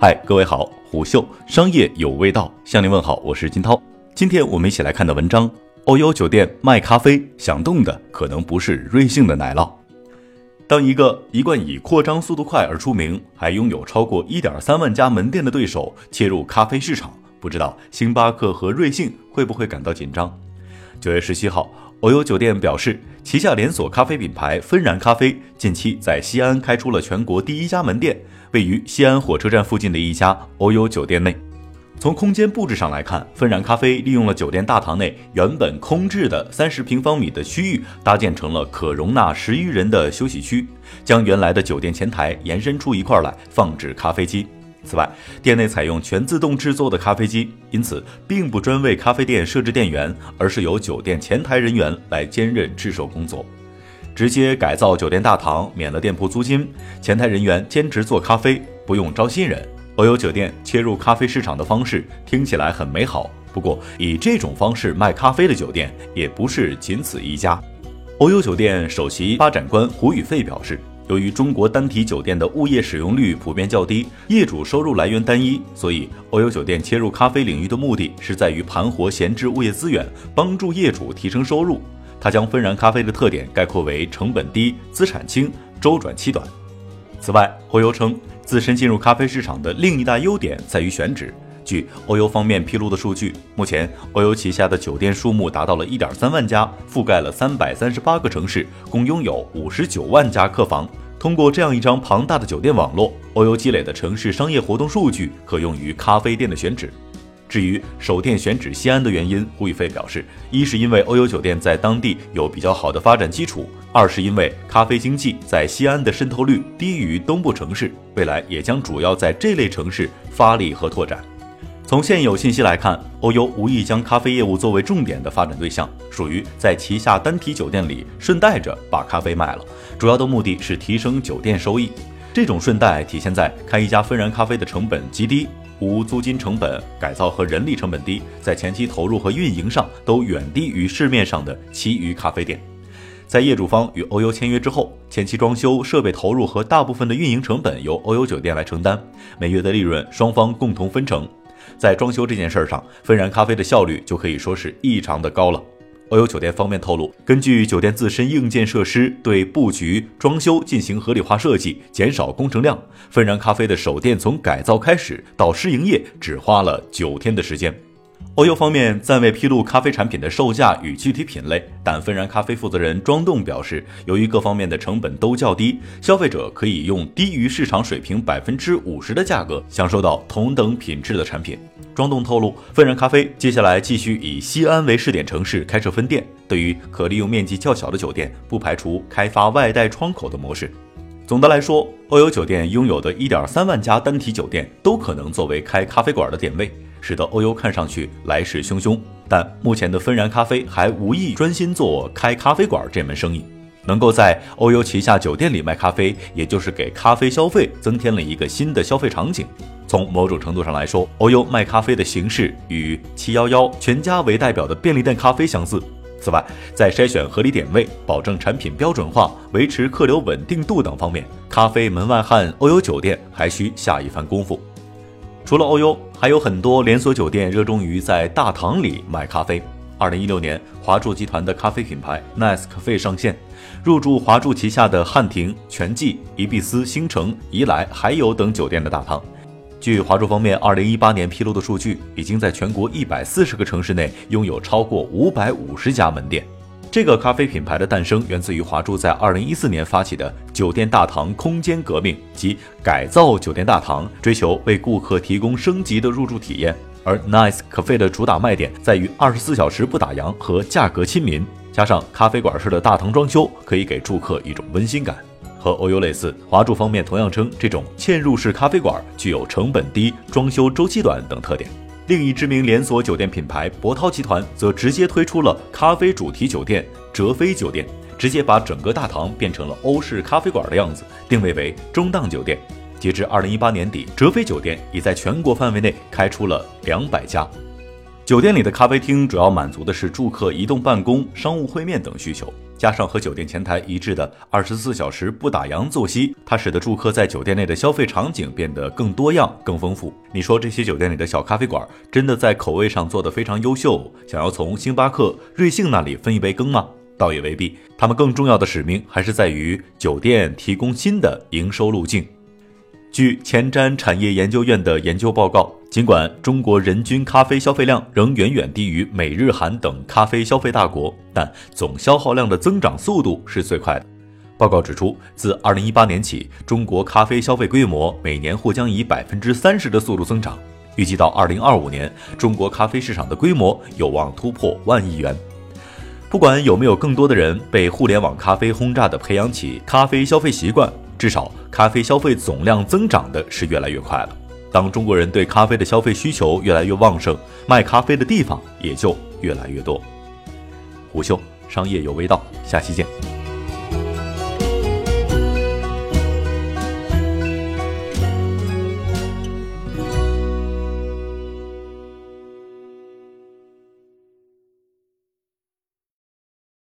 嗨，各位好，虎嗅商业有味道，向您问好，我是金涛。今天我们一起来看的文章：欧优酒店卖咖啡，想动的可能不是瑞幸的奶酪。当一个一贯以扩张速度快而出名，还拥有超过一点三万家门店的对手切入咖啡市场，不知道星巴克和瑞幸会不会感到紧张？九月十七号，欧优酒店表示，旗下连锁咖啡品牌芬然咖啡近期在西安开出了全国第一家门店。位于西安火车站附近的一家欧优酒店内，从空间布置上来看，芬然咖啡利用了酒店大堂内原本空置的三十平方米的区域，搭建成了可容纳十余人的休息区，将原来的酒店前台延伸出一块来放置咖啡机。此外，店内采用全自动制作的咖啡机，因此并不专为咖啡店设置店员，而是由酒店前台人员来兼任制售工作。直接改造酒店大堂，免了店铺租金，前台人员兼职做咖啡，不用招新人。欧优酒店切入咖啡市场的方式听起来很美好，不过以这种方式卖咖啡的酒店也不是仅此一家。欧优酒店首席发展官胡宇飞表示，由于中国单体酒店的物业使用率普遍较低，业主收入来源单一，所以欧优酒店切入咖啡领域的目的是在于盘活闲置物业资源，帮助业主提升收入。他将芬然咖啡的特点概括为成本低、资产轻、周转期短。此外，欧优称自身进入咖啡市场的另一大优点在于选址。据欧优方面披露的数据，目前欧优旗下的酒店数目达到了一点三万家，覆盖了三百三十八个城市，共拥有五十九万家客房。通过这样一张庞大的酒店网络，欧优积累的城市商业活动数据可用于咖啡店的选址。至于首店选址西安的原因，胡宇飞表示，一是因为欧优酒店在当地有比较好的发展基础，二是因为咖啡经济在西安的渗透率低于东部城市，未来也将主要在这类城市发力和拓展。从现有信息来看，欧优无意将咖啡业务作为重点的发展对象，属于在旗下单体酒店里顺带着把咖啡卖了，主要的目的是提升酒店收益。这种顺带体现在开一家芬然咖啡的成本极低。无租金成本、改造和人力成本低，在前期投入和运营上都远低于市面上的其余咖啡店。在业主方与欧优签约之后，前期装修、设备投入和大部分的运营成本由欧优酒店来承担，每月的利润双方共同分成。在装修这件事上，芬然咖啡的效率就可以说是异常的高了。欧优酒店方面透露，根据酒店自身硬件设施对布局装修进行合理化设计，减少工程量。芬然咖啡的首店从改造开始到试营业，只花了九天的时间。欧优方面暂未披露咖啡产品的售价与具体品类，但芬然咖啡负责人庄栋表示，由于各方面的成本都较低，消费者可以用低于市场水平百分之五十的价格享受到同等品质的产品。庄栋透露，芬然咖啡接下来继续以西安为试点城市开设分店，对于可利用面积较小的酒店，不排除开发外带窗口的模式。总的来说，欧优酒店拥有的一点三万家单体酒店都可能作为开咖啡馆的点位。使得欧优看上去来势汹汹，但目前的芬然咖啡还无意专心做开咖啡馆这门生意。能够在欧优旗下酒店里卖咖啡，也就是给咖啡消费增添了一个新的消费场景。从某种程度上来说，欧优卖咖啡的形式与七幺幺、全家为代表的便利店咖啡相似。此外，在筛选合理点位、保证产品标准化、维持客流稳定度等方面，咖啡门外汉欧优酒店还需下一番功夫。除了欧优，还有很多连锁酒店热衷于在大堂里卖咖啡。二零一六年，华住集团的咖啡品牌 Nice Cafe 上线，入驻华住旗下的汉庭、全季、宜碧斯、星城、怡来、海友等酒店的大堂。据华住方面二零一八年披露的数据，已经在全国一百四十个城市内拥有超过五百五十家门店。这个咖啡品牌的诞生源自于华住在二零一四年发起的酒店大堂空间革命及改造酒店大堂，追求为顾客提供升级的入住体验。而 Nice Cafe 的主打卖点在于二十四小时不打烊和价格亲民，加上咖啡馆式的大堂装修，可以给住客一种温馨感。和欧优类似，华住方面同样称这种嵌入式咖啡馆具有成本低、装修周期短等特点。另一知名连锁酒店品牌博涛集团则直接推出了咖啡主题酒店哲飞酒店，直接把整个大堂变成了欧式咖啡馆的样子，定位为中档酒店。截至二零一八年底，哲飞酒店已在全国范围内开出了两百家。酒店里的咖啡厅主要满足的是住客移动办公、商务会面等需求。加上和酒店前台一致的二十四小时不打烊作息，它使得住客在酒店内的消费场景变得更多样、更丰富。你说这些酒店里的小咖啡馆真的在口味上做得非常优秀，想要从星巴克、瑞幸那里分一杯羹吗？倒也未必，他们更重要的使命还是在于酒店提供新的营收路径。据前瞻产业研究院的研究报告，尽管中国人均咖啡消费量仍远远低于美日韩等咖啡消费大国，但总消耗量的增长速度是最快的。报告指出，自2018年起，中国咖啡消费规模每年或将以百分之三十的速度增长。预计到2025年，中国咖啡市场的规模有望突破万亿元。不管有没有更多的人被互联网咖啡轰炸的培养起咖啡消费习惯。至少，咖啡消费总量增长的是越来越快了。当中国人对咖啡的消费需求越来越旺盛，卖咖啡的地方也就越来越多。虎嗅商业有味道，下期见。